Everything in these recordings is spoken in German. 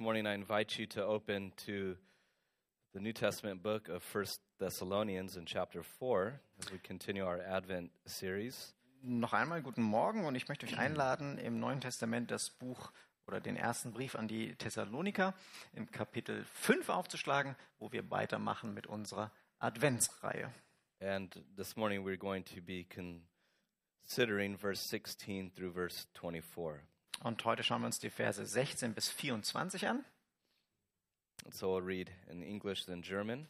morning, I invite you to open to the New Testament book of First Thessalonians in chapter 4 as we continue our Advent series. Noch einmal guten Morgen und ich möchte euch einladen, im Neuen Testament das Buch oder den ersten Brief an die Thessaloniker im Kapitel 5 aufzuschlagen, wo wir weitermachen mit unserer Adventsreihe. And this morning, we're going to be considering verse 16 through verse 24. Und heute schauen wir uns die Verse 16 bis 24 an. So I'll read in English, then German.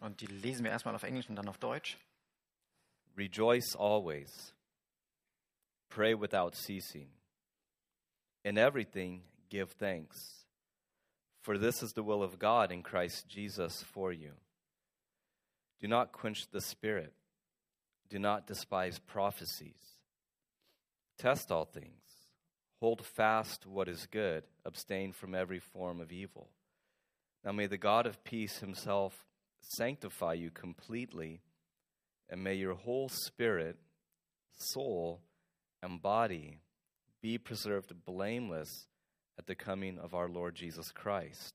Und die lesen wir erstmal auf Englisch und dann auf Deutsch. Rejoice always. Pray without ceasing. In everything, give thanks. For this is the will of God in Christ Jesus for you. Do not quench the spirit. Do not despise prophecies. Test all things. Hold fast what is good. Abstain from every form of evil. Now may the God of peace himself sanctify you completely, and may your whole spirit, soul, and body be preserved blameless at the coming of our Lord Jesus Christ.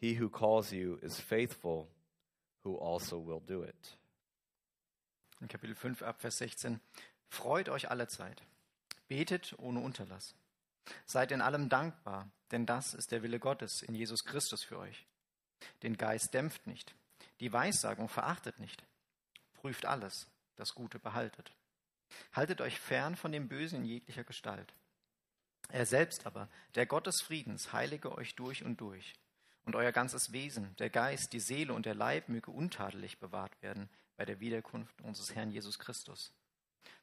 He who calls you is faithful, who also will do it. In Kapitel 5 ab Vers 16. Freut euch alle Zeit. Betet ohne Unterlass. Seid in allem dankbar, denn das ist der Wille Gottes in Jesus Christus für euch. Den Geist dämpft nicht. Die Weissagung verachtet nicht. Prüft alles, das Gute behaltet. Haltet euch fern von dem Bösen in jeglicher Gestalt. Er selbst aber, der Gott des Friedens, heilige euch durch und durch. Und euer ganzes Wesen, der Geist, die Seele und der Leib möge untadelig bewahrt werden bei der Wiederkunft unseres Herrn Jesus Christus.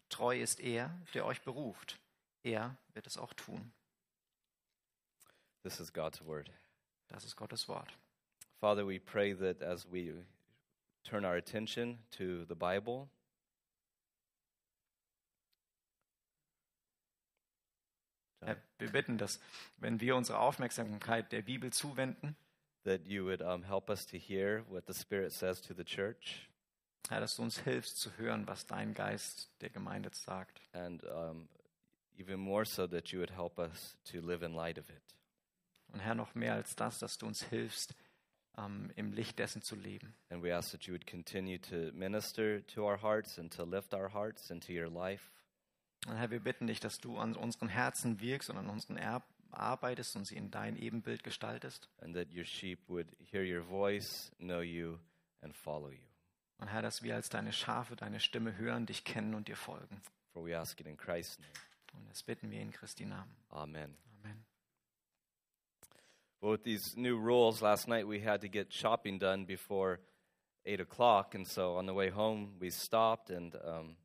Treu ist er, der euch beruft. Er wird es auch tun. This is God's word. Das ist Gottes Wort. Father, we pray that as we turn our attention to the Bible, Herr, wir bitten, dass wenn wir unsere Aufmerksamkeit der Bibel zuwenden, that you would um, help us to hear what the Spirit says to the church, Herr, dass du uns hilfst zu hören, was dein Geist der Gemeinde sagt. and um, even more so that you would help us to live in light of it. Und Herr, noch mehr als das, dass du uns hilfst, ähm, im Licht dessen zu leben. And we ask that you would continue to minister to our hearts and to lift our hearts into your life. Und Herr, wir bitten dich, dass du an unseren Herzen wirkst und an unseren Erb arbeitest und sie in dein Ebenbild gestaltest. and that your sheep would hear your voice, know you, and follow you. Und Herr, dass wir als deine Schafe deine Stimme hören, dich kennen und dir folgen. For we ask it in Christ's name. Und das bitten wir in Christi Namen. Amen. Amen. Well, with these new rules, last night we had to get shopping done before 8 o'clock. And so on the way home, we stopped and um,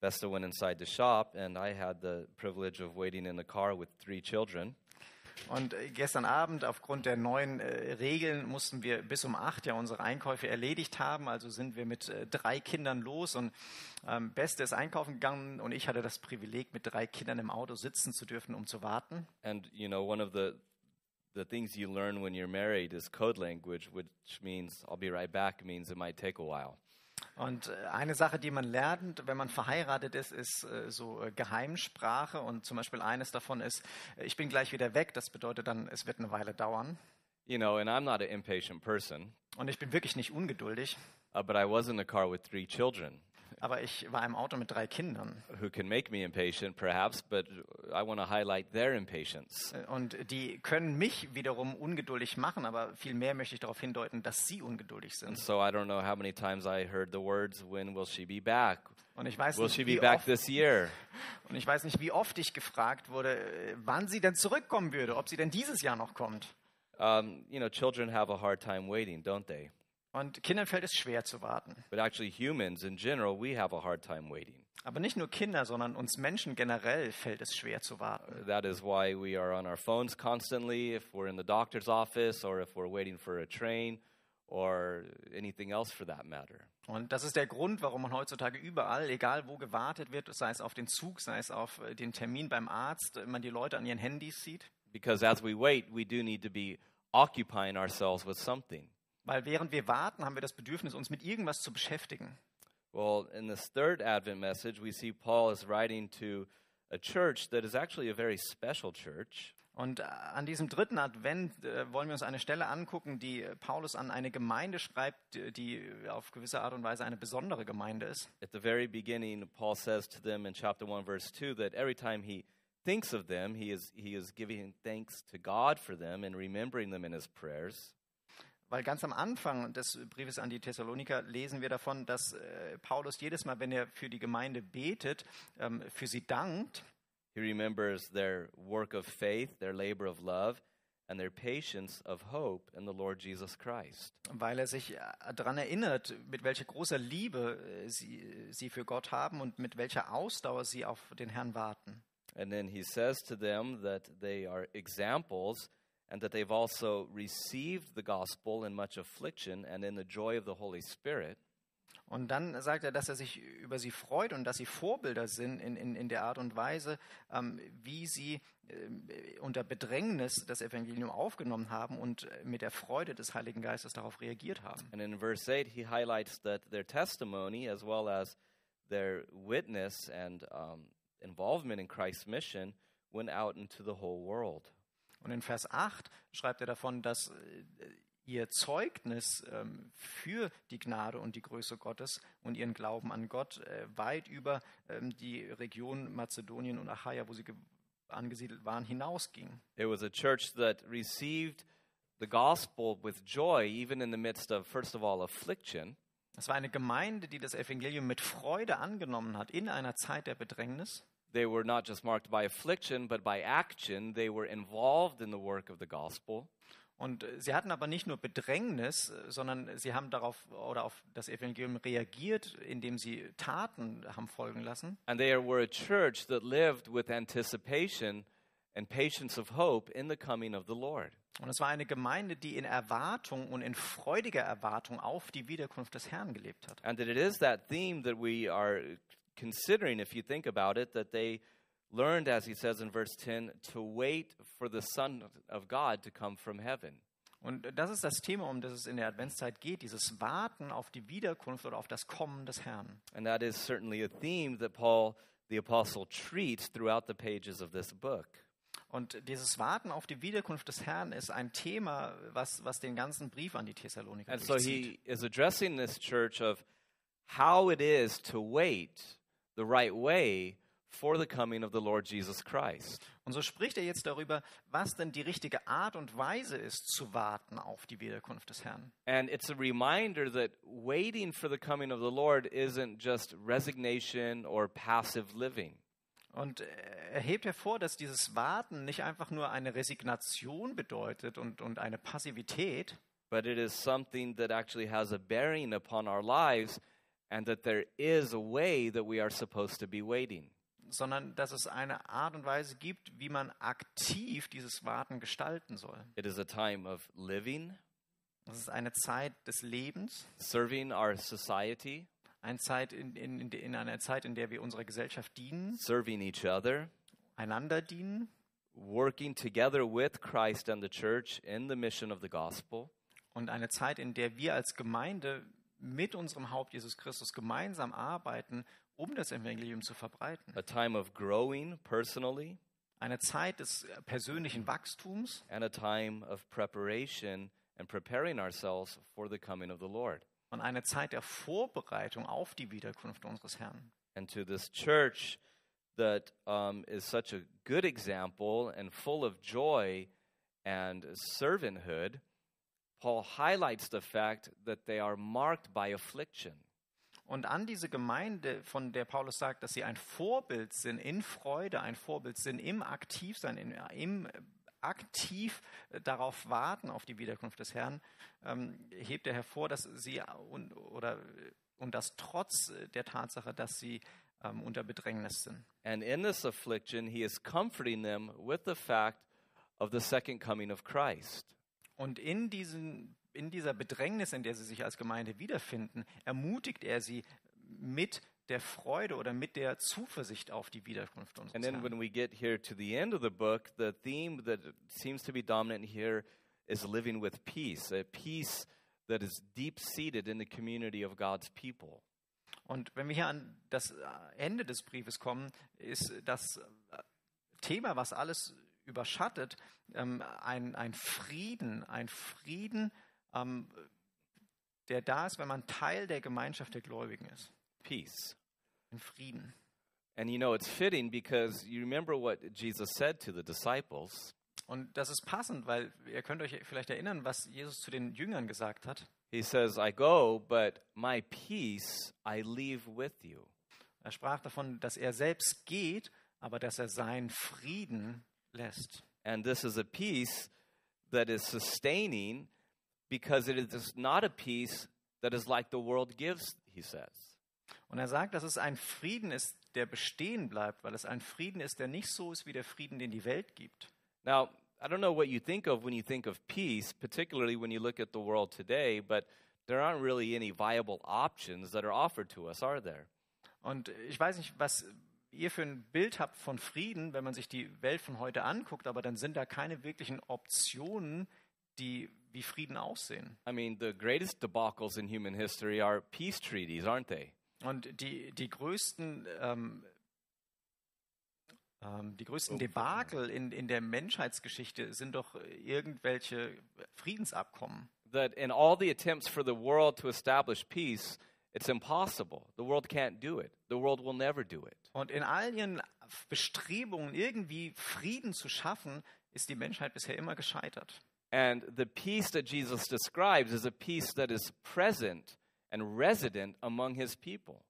Vesta went inside the shop. And I had the privilege of waiting in the car with three children. Und äh, gestern Abend, aufgrund der neuen äh, Regeln, mussten wir bis um acht ja unsere Einkäufe erledigt haben. Also sind wir mit äh, drei Kindern los und ähm, Beste ist einkaufen gegangen und ich hatte das Privileg, mit drei Kindern im Auto sitzen zu dürfen, um zu warten. And, you know, one of the the things you learn when you're married is code language, which means I'll be right back, means it might take a while. Und äh, eine Sache, die man lernt, wenn man verheiratet ist, ist äh, so äh, Geheimsprache. Und zum Beispiel eines davon ist, ich bin gleich wieder weg. Das bedeutet dann, es wird eine Weile dauern. You know, and I'm not an impatient person. Und ich bin wirklich nicht ungeduldig. Uh, but I was in the car with three children Aber ich war im Auto mit drei Kindern. who can make me impatient, perhaps, but I want to highlight their impatience. Äh, Und die können mich wiederum ungeduldig machen, aber vielmehr möchte ich darauf hindeuten, dass sie ungeduldig And sind. so I don't know how many times I heard the words, When will she be back? Und ich weiß Will nicht, she be wie back oft, this year? und ich weiß nicht, wie oft ich gefragt wurde, äh, wann sie denn zurückkommen würde, ob sie denn dieses Jahr noch kommt. Um, you know, children have a hard time waiting, don't they? Und Kindern fällt es schwer zu warten. But actually, humans in general, we have a hard time waiting. Aber nicht nur Kinder, sondern uns Menschen generell fällt es schwer zu warten. That is why we are on our phones constantly if we're in the doctor's office or if we're waiting for a train or anything else for that matter. Und das ist der Grund, warum man heutzutage überall, egal wo gewartet wird, sei es auf den Zug, sei es auf äh, den Termin beim Arzt, man die Leute an ihren Handys sieht. Because as we wait, we do need to be occupying ourselves with something. Weil während wir warten, haben wir das Bedürfnis, uns mit irgendwas zu beschäftigen. Well, in this third Advent message, we see Paul is writing to a church that is actually a very special church. Und äh, an diesem dritten Advent äh, wollen wir uns eine Stelle angucken, die Paulus an eine Gemeinde schreibt, die- die auf gewisse Art und Weise eine besondere Gemeinde ist. At the very beginning, Paul says to them in chapter 1, verse 2, that every time he thinks of them, he is, he is giving thanks to God for them and remembering them in his prayers. Weil ganz am Anfang des Briefes an die Thessaloniker lesen wir davon, dass äh, Paulus jedes Mal, wenn er für die Gemeinde betet, ähm, für sie dankt. He remembers their work of faith, their labor of love, and their patience of hope in the Lord Jesus Christ. weil er sich daran erinnert, mit welcher großer Liebe äh, sie, sie für Gott haben und mit welcher Ausdauer sie auf den Herrn warten. And then he says to them that they are examples and that they've also received the gospel in much affliction and in the joy of the Holy Spirit. Und dann sagt er, dass er sich über sie freut und dass sie Vorbilder sind in, in, in der Art und Weise, ähm, wie sie ähm, unter Bedrängnis das Evangelium aufgenommen haben und äh, mit der Freude des Heiligen Geistes darauf reagiert haben. And in verse 8, he highlights that their testimony, as well as their witness and um, involvement in Christ's mission, went out into the whole world. Und in Vers 8 schreibt er davon, dass äh, ihr Zeugnis ähm, für die Gnade und die Größe Gottes und ihren Glauben an Gott äh, weit über ähm, die Region Mazedonien und Achaia, wo sie ge- angesiedelt waren, hinausging. It was a church that received the gospel with joy, even in the midst of, first of all, affliction. Es war eine Gemeinde, die das Evangelium mit Freude angenommen hat in einer Zeit der Bedrängnis. They were not just marked by affliction, but by action. They were involved in the work of the gospel. Und äh, sie hatten aber nicht nur Bedrängnis, äh, sondern sie haben darauf oder auf das Evangelium reagiert, indem sie Taten haben folgen lassen. And they were a church that lived with anticipation and patience of hope in the coming of the Lord. Und es war eine Gemeinde, die in Erwartung und in freudiger Erwartung auf die Wiederkunft des Herrn gelebt hat. And it is that theme that we are considering, if you think about it, that they learned, as he says in verse 10, to wait for the Son of God to come from heaven. Und das ist das Thema, um das es in der Adventszeit geht, dieses Warten auf die Wiederkunft oder auf das Kommen des Herrn. And that is certainly a theme that Paul the Apostle treats throughout the pages of this book. Und dieses Warten auf die Wiederkunft des Herrn ist ein Thema, was, was den ganzen Brief an die Thessaloniker And so he is addressing this church of how it is to wait the right way for the coming of the Lord Jesus Christ. Und so spricht er jetzt darüber, was denn die richtige Art und Weise ist, zu warten auf die Wiederkunft des Herrn. And it's a reminder that waiting for the coming of the Lord isn't just resignation or passive living. Und er hebt hervor, dass dieses Warten nicht einfach nur eine Resignation bedeutet und, und eine Passivität, but it is something that actually has a bearing upon our lives, and that there is a way that we are supposed to be waiting. sondern dass es eine Art und Weise gibt, wie man aktiv dieses Warten gestalten soll. It is a time of living, Es ist eine Zeit des Lebens, serving our society, eine Zeit in, in, in, in einer Zeit, in der wir unserer Gesellschaft dienen, serving each other, einander dienen working together with Christ and the church in the mission of the gospel. und eine Zeit, in der wir als Gemeinde mit unserem Haupt Jesus Christus gemeinsam arbeiten, um das Evangelium zu verbreiten. A time of growing personally, Eine Zeit des persönlichen Wachstums and a time of preparation and preparing ourselves for the coming of the Lord. und eine Zeit der Vorbereitung auf die Wiederkunft unseres Herrn. And to this church that um, is such a good example and full of joy and servanthood, Paul highlights the fact that they are marked by affliction. Und an diese Gemeinde, von der Paulus sagt, dass sie ein Vorbild sind in Freude, ein Vorbild sind im Aktivsein, in, im aktiv äh, darauf warten auf die Wiederkunft des Herrn, ähm, hebt er hervor, dass sie und, oder, und das trotz äh, der Tatsache, dass sie ähm, unter Bedrängnis sind. And in this affliction, he is comforting them with the fact of the second coming of Christ. Und in, diesen, in dieser Bedrängnis, in der sie sich als Gemeinde wiederfinden, ermutigt er sie mit der Freude oder mit der Zuversicht auf die Wiederkunft unseres And then when we get here to the end of the book, the theme that seems to be dominant here is living with peace, a peace that is deep seated in the community of God's people. Und wenn wir hier an das Ende des Briefes kommen, ist das Thema, was alles überschattet, ähm, ein, ein Frieden, ein Frieden, ähm, der da ist, wenn man Teil der Gemeinschaft der Gläubigen ist. Peace. Ein Frieden. And you know, it's fitting because you remember what Jesus said to the disciples. Und das ist passend, weil ihr könnt euch vielleicht erinnern, was Jesus zu den Jüngern gesagt hat. He says, I go, but my peace I leave with you. Er sprach davon, dass er selbst geht, aber dass er seinen Frieden lässt. And this is a peace that is sustaining because it is not a peace that is like the world gives, he says. Und er sagt, dass es ein Frieden ist, der bestehen bleibt, weil es ein Frieden ist, der nicht so ist wie der Frieden, den die Welt gibt. Now, I don't know what you think of when you think of peace, particularly when you look at the world today, but there aren't really any viable options that are offered to us, are there? Und ich weiß nicht, was ihr für ein Bild habt von Frieden, wenn man sich die Welt von heute anguckt, aber dann sind da keine wirklichen Optionen, die wie Frieden aussehen. I mean, the greatest debacles in human history are peace treaties, aren't they? Und die, die größten, ähm, ähm, die größten Debakel in, in der Menschheitsgeschichte sind doch irgendwelche Friedensabkommen. That in all the attempts for the world to establish peace, it's impossible. The world can't do it. The world will never do it. Und in all ihren Bestrebungen, irgendwie Frieden zu schaffen, ist die Menschheit bisher immer gescheitert. And the peace that Jesus describes is a peace that is present and resident among his people.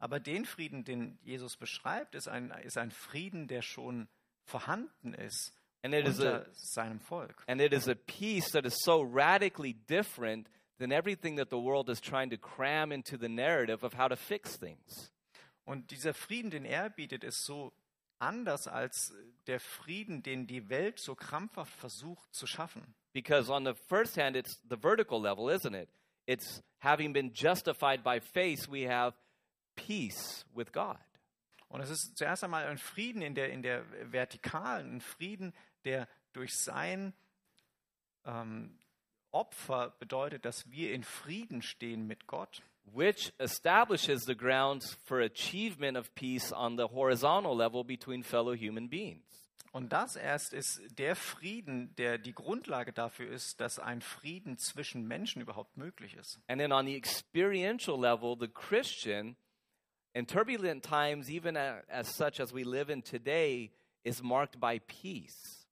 Aber den Frieden, den Jesus beschreibt, ist ein, ist ein Frieden, der schon vorhanden ist And it is a unter seinem Volk. and it is a peace that is so radically different than everything that the world is trying to cram into the narrative of how to fix things. Und dieser Frieden, den er bietet, ist so anders als der Frieden, den die Welt so krampfhaft versucht zu schaffen. Because on the first hand, it's the vertical level, isn't it? It's having been justified by faith, we have peace with God. Und es ist zuerst einmal ein Frieden in der, in der Vertikalen, ein Frieden, der durch sein ähm, Opfer bedeutet, dass wir in Frieden stehen mit Gott. which establishes the grounds for achievement of peace on the horizontal level between fellow human beings. Und das erst ist der Frieden, der die Grundlage dafür ist, dass ein Frieden zwischen Menschen überhaupt möglich ist. And then on the experiential level, the Christian, in turbulent times, even as such as we live in today, is marked by peace.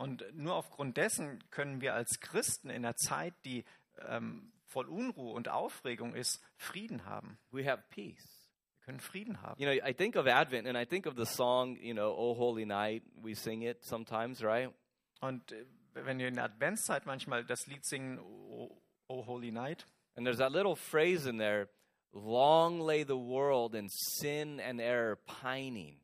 Und nur aufgrund dessen können wir als Christen in einer Zeit, die ähm, voll Unruhe und Aufregung ist, Frieden haben. We have peace. Wir können Frieden haben. You know, I think of Advent and I think of the song, you know, Oh Holy Night. We sing it sometimes, right? Und äh, wenn wir in der Adventszeit manchmal das Lied singen, O, o Holy Night, And there's that little phrase in there long lay the world in sin and error pining.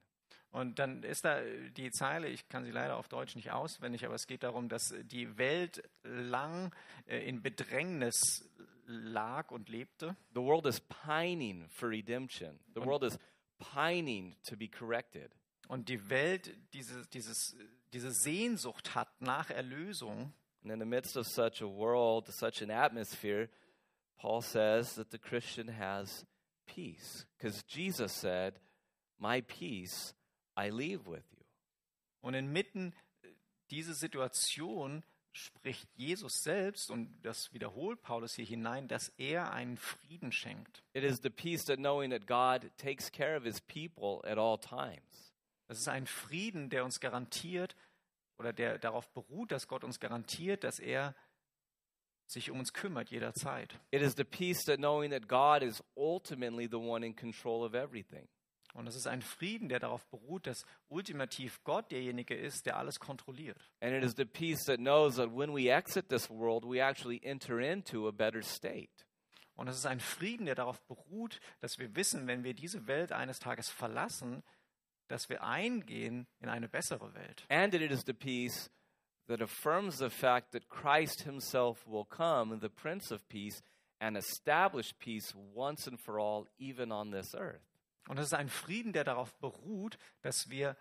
Und dann ist da die Zeile, ich kann sie leider auf Deutsch nicht auswendig, aber es geht darum, dass die Welt lang äh, in Bedrängnis lag und lebte. The world is pining for redemption. The world is pining to be corrected. Und die Welt diese, dieses, diese Sehnsucht hat nach Erlösung. And in the midst of such a world, such an atmosphere, Paul says that the Christian has peace. Because Jesus said, My peace I leave with you. Und inmitten äh, dieser Situation spricht Jesus selbst, und das wiederholt Paulus hier hinein, dass er einen Frieden schenkt. It is the peace that knowing that God takes care of his people at all times. Das ist ein Frieden, der uns garantiert oder der darauf beruht, dass Gott uns garantiert, dass er sich um uns kümmert jederzeit. It is the peace that knowing that God is ultimately the one in control of everything. Und es ist ein Frieden, der darauf beruht, dass ultimativ Gott derjenige ist, der alles kontrolliert. And it is the peace that knows that when we exit this world, we actually enter into a better state. Und es ist ein Frieden, der darauf beruht, dass wir wissen, wenn wir diese Welt eines Tages verlassen, dass wir eingehen in eine bessere Welt. And it is the peace that affirms the fact that Christ himself will come, the Prince of Peace, and establish peace once and for all, even on this earth. Und es ist ein Frieden, der darauf beruht, dass wir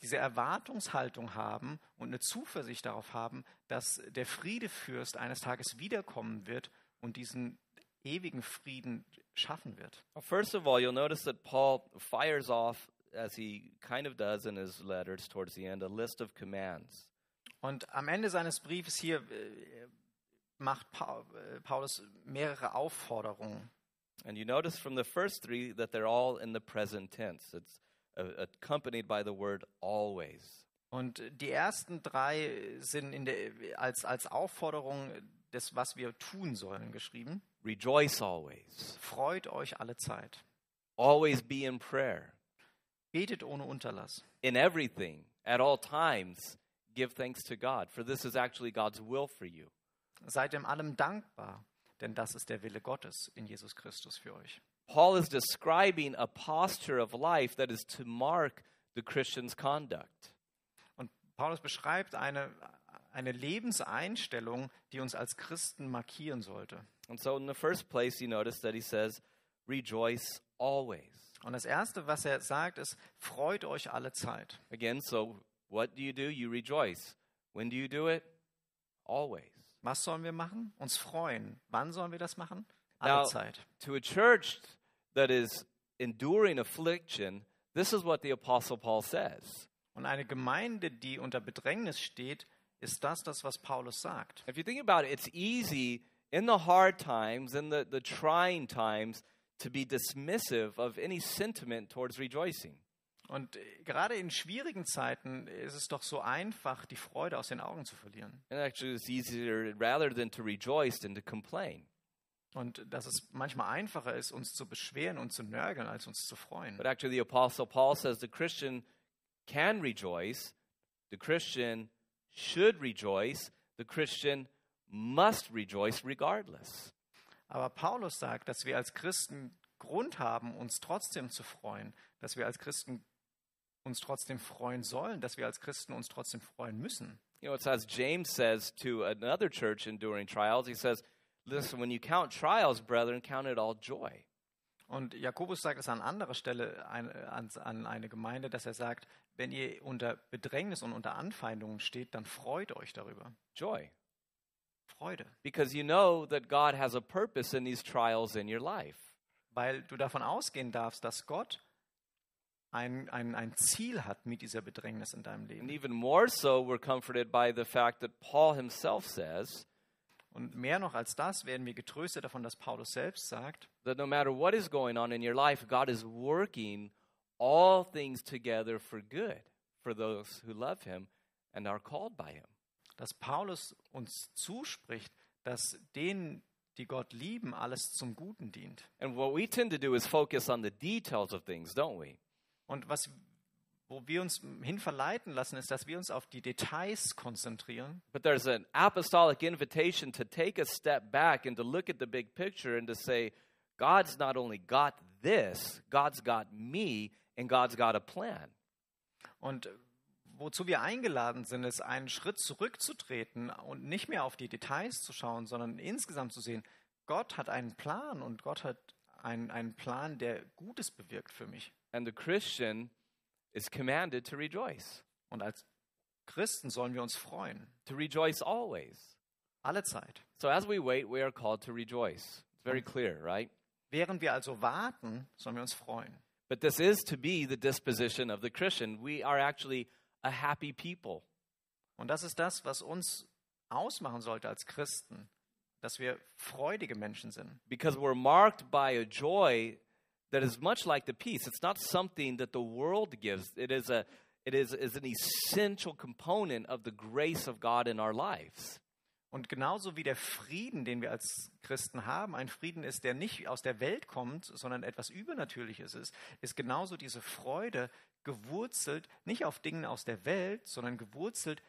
diese Erwartungshaltung haben und eine Zuversicht darauf haben, dass der Friedefürst eines Tages wiederkommen wird und diesen ewigen Frieden schaffen wird. First of all, you'll notice that Paul fires off as he kind of does in his letters towards the end, a list of commands. Und am Ende seines Briefes hier äh, macht äh, Paulus mehrere Aufforderungen. And you notice from the first three that they're all in the present tense. It's uh, accompanied by the word always. Und die ersten drei sind in der, als, als Aufforderung des, was wir tun sollen, geschrieben. Rejoice always. Freut euch alle Zeit. Always be in prayer. Betet ohne Unterlass. In everything, at all times, give thanks to God, for this is actually God's will for you. Seid in allem dankbar, denn das ist der Wille Gottes in Jesus Christus für euch. Paul is describing a posture of life that is to mark the Christian's conduct. Und Paulus beschreibt eine, eine Lebenseinstellung, die uns als Christen markieren sollte. And so, in the first place, you notice that he says, Rejoice always. Und das Erste, was er sagt, ist, freut euch alle Zeit. Again, so what do you do? You rejoice. When do you do it? Always. Was sollen wir machen? Uns freuen. Wann sollen wir das machen? Alle Now, Zeit. to a church that is enduring affliction, this is what the Apostle Paul says. Und eine Gemeinde, die unter Bedrängnis steht, ist das, das was Paulus sagt. If you think about it, it's easy in the hard times, in the, the trying times, to be dismissive of any sentiment towards rejoicing. Und äh, gerade in schwierigen Zeiten ist es doch so einfach, die Freude aus den Augen zu verlieren. And actually, it's easier rather than to rejoice than to complain. Und dass es manchmal einfacher ist, uns zu beschweren und zu nörgeln, als uns zu freuen. But actually, the Apostle Paul says the Christian can rejoice, the Christian should rejoice, the Christian must rejoice regardless. Aber Paulus sagt, dass wir als Christen Grund haben, uns trotzdem zu freuen, dass wir als Christen uns trotzdem freuen sollen, dass wir als Christen uns trotzdem freuen müssen. You know, it's as James says to another church enduring trials. He says, Listen, when you count trials, brethren, count it all joy. Und Jakobus sagt es an anderer Stelle ein, an, an eine Gemeinde, dass er sagt, wenn ihr unter Bedrängnis und unter Anfeindungen steht, dann freut euch darüber. Joy. Freude. Because you know that God has a purpose in these trials in your life. Weil du davon ausgehen darfst, dass Gott ein, ein, ein Ziel hat mit dieser Bedrängnis in deinem And Leben. even more so, we're comforted by the fact that Paul himself says Und mehr noch als das werden wir getröstet davon, dass Paulus selbst sagt, that no matter what is going on in your life, God is working all things together for good for those who love him and are called by him. dass Paulus uns zuspricht, dass denen, die Gott lieben, alles zum Guten dient. And what we tend to do is focus on the details of things, don't we? Und was, wo wir uns hin verleiten lassen, ist, dass wir uns auf die Details konzentrieren. But there's an apostolic invitation to take a step back and to look at the big picture and to say, God's not only got this, God's got me, and God's got a plan. Und wozu wir eingeladen sind, ist einen Schritt zurückzutreten und nicht mehr auf die Details zu schauen, sondern insgesamt zu sehen, Gott hat einen Plan und Gott hat einen, einen Plan, der Gutes bewirkt für mich. And the Christian is commanded to rejoice, Und als Christen sollen wir uns freuen. to rejoice always. Alle Zeit. So as we wait, we are called to rejoice. It's very clear, right? Während wir also warten, sollen wir uns freuen. But this is to be the disposition of the Christian. We are actually a happy people. Und das ist das, was uns ausmachen sollte als Christen, dass wir freudige Menschen sind. because we're marked by a joy that is much like the peace. It's not something that the world gives. It is a it is, is an essential component of the grace of God in our lives. Und genauso wie der Frieden, den wir als Christen haben, ein Frieden ist, der nicht aus der Welt kommt, sondern etwas Übernatürliches ist, ist genauso diese Freude gewurzelt, nicht auf Dingen aus der Welt, sondern gewurzelt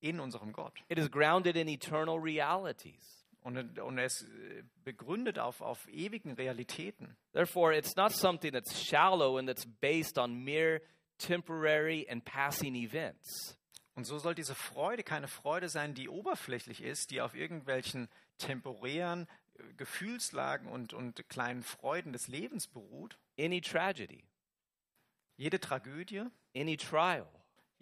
in unserem Gott. It is grounded in eternal realities. Und, und es äh, begründet auf, auf ewigen Realitäten. Therefore, it's not something that's shallow and that's based on mere temporary and passing events. Und so soll diese Freude keine Freude sein, die oberflächlich ist, die auf irgendwelchen temporären äh, Gefühlslagen und, und kleinen Freuden des Lebens beruht. Any tragedy, Jede Tragödie, any trial,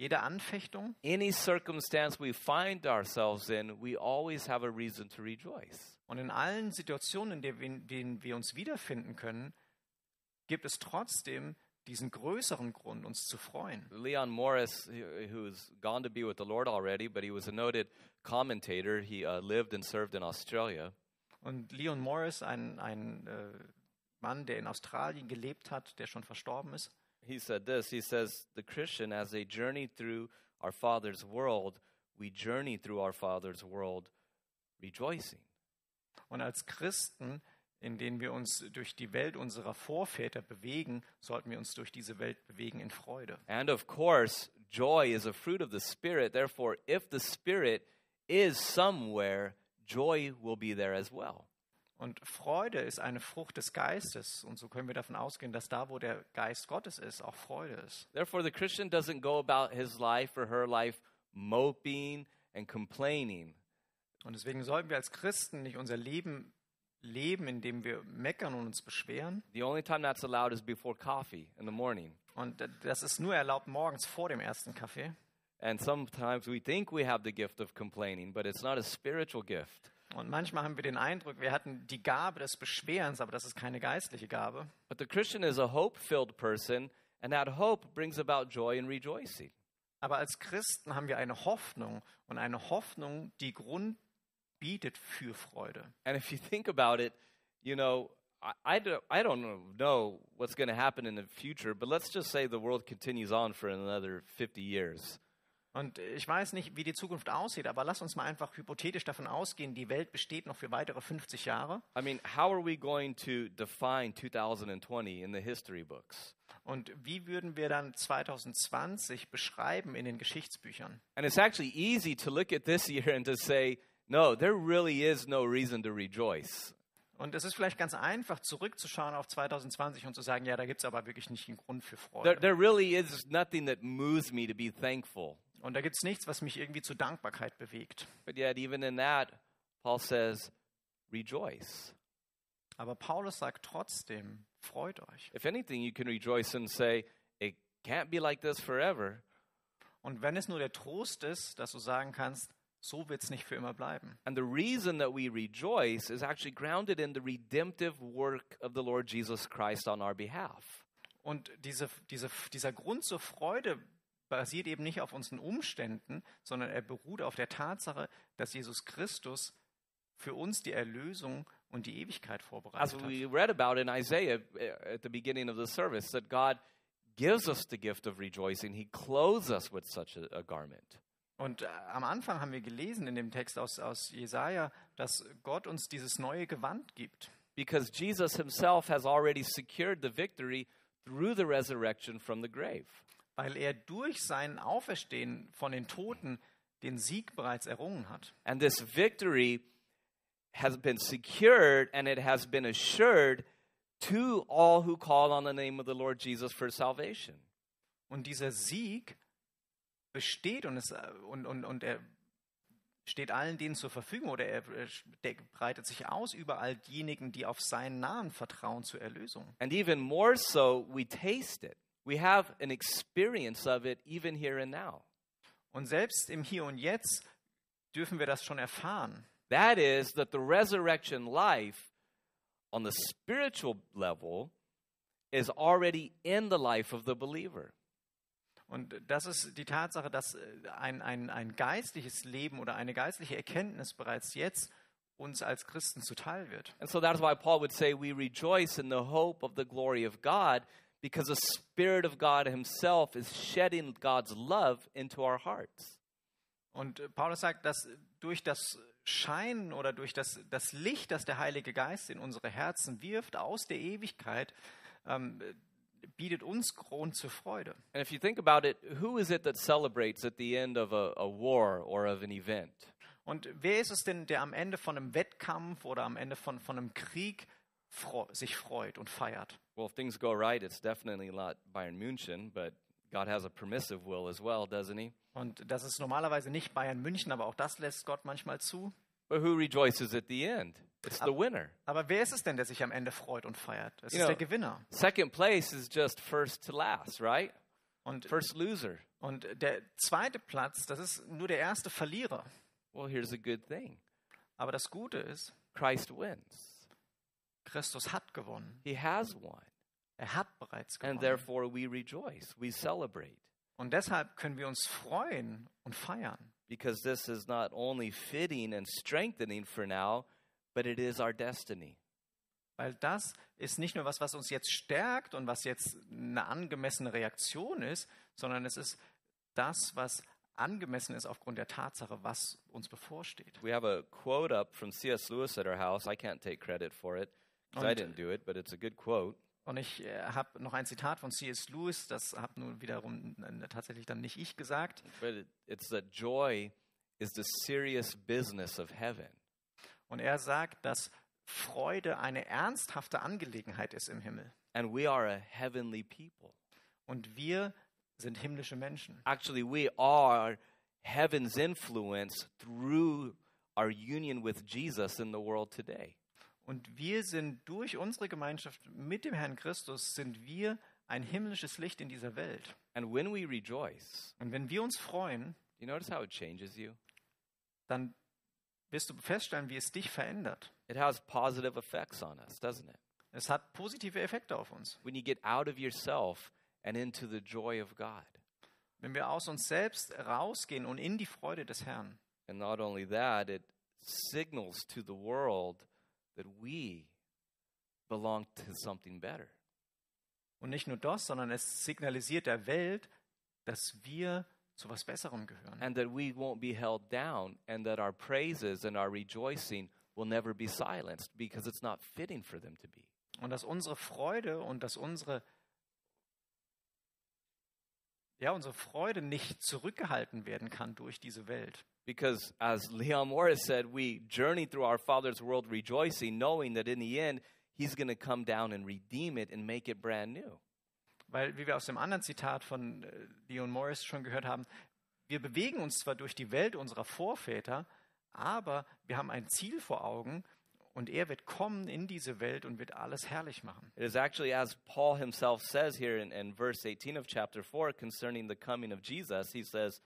jede Anfechtung, any circumstance we find ourselves in, we always have a reason to rejoice. Und in allen Situationen, in denen wir, uns wiederfinden können, gibt es trotzdem diesen größeren Grund, uns zu freuen. Leon Morris, who- who's gone to be with the Lord already, but he was a noted commentator. He uh, lived and served in Australia. Und Leon Morris, ein, ein äh, Mann, der in Australien gelebt hat, der schon verstorben ist, He said this He says, The Christian, as they journey through our Father's world, we journey through our Father's world rejoicing. Und als Christen, in denen wir uns durch die Welt unserer Vorväter bewegen, sollten wir uns durch diese Welt bewegen in Freude. And of course, joy is a fruit of the Spirit. Therefore, if the Spirit is somewhere, joy will be there as well. Und Freude ist eine Frucht des Geistes. Und so können wir davon ausgehen, dass da, wo der Geist Gottes ist, auch Freude ist. Therefore, the Christian doesn't go about his life or her life moping and complaining. Und deswegen sollten wir als Christen nicht unser Leben leben, indem wir meckern und uns beschweren. The only time that's allowed is before coffee in the morning. Und das ist nur erlaubt morgens vor dem ersten Kaffee. And sometimes we think we have the gift of complaining, but it's not a spiritual gift. Und manchmal haben wir den Eindruck, wir hatten die Gabe des Beschwerens, aber das ist keine geistliche Gabe. But the Christian is a hope filled person, and that hope brings about joy and rejoicing. Aber als Christen haben wir eine Hoffnung und eine Hoffnung, die Grund bietet für Freude. And if you think about it, you know, I, I, don't, I don't know what's going to happen in the future, but let's just say the world continues on for another 50 years. Und ich weiß nicht, wie die Zukunft aussieht, aber lass uns mal einfach hypothetisch davon ausgehen, die Welt besteht noch für weitere 50 Jahre. I mean, how are we going to define 2020 in the history books? Und wie würden wir dann 2020 beschreiben in den Geschichtsbüchern? And it's actually easy to look at this year and to say, no, there really is no reason to rejoice. Und es ist vielleicht ganz einfach, zurückzuschauen auf 2020 und zu sagen, ja, da gibt es aber wirklich nicht einen Grund für There, Freude. there really is nothing that moves me to be thankful. Und da gibt es nichts, was mich irgendwie zur Dankbarkeit bewegt. But yet, even in that, Paul says, rejoice. Aber Paulus sagt trotzdem, freut euch. If anything, you can rejoice and say, it can't be like this forever. Und wenn es nur der Trost ist, dass du sagen kannst, so wird es nicht für immer bleiben. And the reason that we rejoice is actually grounded in the redemptive work of the Lord Jesus Christ on our behalf. Und diese, diese, dieser Grund zur Freude basiert eben nicht auf unseren Umständen, sondern er beruht auf der Tatsache, dass Jesus Christus für uns die Erlösung und die Ewigkeit As vorbereitet hat. we read about in Isaiah uh, at the beginning of the service, that God gives us the gift of rejoicing. He clothes us with such a, a garment. Und äh, am Anfang haben wir gelesen in dem Text aus, aus Jesaja, dass Gott uns dieses neue Gewand gibt. Because Jesus himself has already secured the victory through the resurrection from the grave. Weil er durch sein Auferstehen von den Toten den Sieg bereits errungen hat. And this victory has been secured and it has been assured to all who call on the name of the Lord Jesus for salvation. Und dieser Sieg besteht und, es, und, und, und er steht allen denen zur Verfügung oder er, der breitet sich aus über all diejenigen, die auf seinen Namen vertrauen zur Erlösung. And even more so, we taste it. We have an experience of it even here and now. Und selbst im Hier und Jetzt dürfen wir das schon erfahren. That is, that the resurrection life on the spiritual level is already in the life of the believer. Und das ist die Tatsache, dass äh, ein, ein, ein geistliches Leben oder eine geistliche Erkenntnis bereits jetzt uns als Christen zuteil wird. And so that's why Paul would say we rejoice in the hope of the glory of God because the Spirit of God Himself is shedding God's love into our hearts. Und Paulus sagt, dass durch das Scheinen oder durch das, das Licht, das der Heilige Geist in unsere Herzen wirft, aus der Ewigkeit, ähm, bietet uns Grund zur Freude. And if you think about it, who is it that celebrates at the end of a, a war or of an event? Und wer ist es denn, der am Ende von einem Wettkampf oder am Ende von, von einem Krieg sich freut und feiert? Well, if things go right, it's definitely not Bayern München, but God has a permissive will as well, doesn't He? Und das ist normalerweise nicht Bayern München, aber auch das lässt Gott manchmal zu. But who rejoices at the end? It's the winner. Aber wer ist es denn, der sich am Ende freut und feiert? Es You ist know- der Gewinner. Second place is just first to last, right? Und, First loser. und der zweite Platz, das ist nur der erste Verlierer. Well, here's a good thing Aber das Gute ist, Christ wins. Christus hat gewonnen. He has won. Er hat bereits And gewonnen. therefore we rejoice, we celebrate. Und deshalb können wir uns freuen und feiern. Because this is not only fitting and strengthening for now, but it is our destiny. Weil das ist nicht nur was, was uns jetzt stärkt und was jetzt eine angemessene Reaktion ist, sondern es ist das, was angemessen ist aufgrund der Tatsache, was uns bevorsteht. We have a quote up from C.S. Lewis at our house. I can't take credit for it because I didn't do it, but it's a good quote. Und ich äh, habe noch ein Zitat von C.S. Lewis, das habe nun wiederum äh, tatsächlich dann nicht ich gesagt. But it, it's that joy is the serious business of heaven. Und er sagt, dass Freude eine ernsthafte Angelegenheit ist im Himmel. And we are a heavenly people. Und wir sind himmlische Menschen. Actually, we are heaven's influence through our union with Jesus in the world today. Und wir sind durch unsere Gemeinschaft mit dem Herrn Christus, sind wir ein himmlisches Licht in dieser Welt. And when we rejoice, Und wenn wir uns freuen, you notice how it changes you? dann wirst du feststellen, wie es dich verändert. It has positive effects on us, doesn't it? Es hat positive Effekte auf uns. When you get out of yourself and into the joy of God. Wenn wir aus uns selbst rausgehen und in die Freude des Herrn. And not only that, it signals to the world that we belong to something better. Und nicht nur das, sondern es signalisiert der Welt, dass wir zu was Besserem gehören. And that we won't be held down, and that our praises and our rejoicing will never be silenced because it's not fitting for them to be. Und dass unsere Freude und dass unsere ja, unsere Freude nicht zurückgehalten werden kann durch diese Welt. Because as Leon Morris said, we journey through our Father's world rejoicing, knowing that in the end, He's going to come down and redeem it and make it brand new. Weil, wie wir aus dem anderen Zitat von äh, Leon Morris schon gehört haben, wir bewegen uns zwar durch die Welt unserer Vorväter, aber wir haben ein Ziel vor Augen und er wird kommen in diese Welt und wird alles herrlich machen. It is actually as Paul himself says here in, in verse 18 of chapter 4 concerning the coming of Jesus, he says,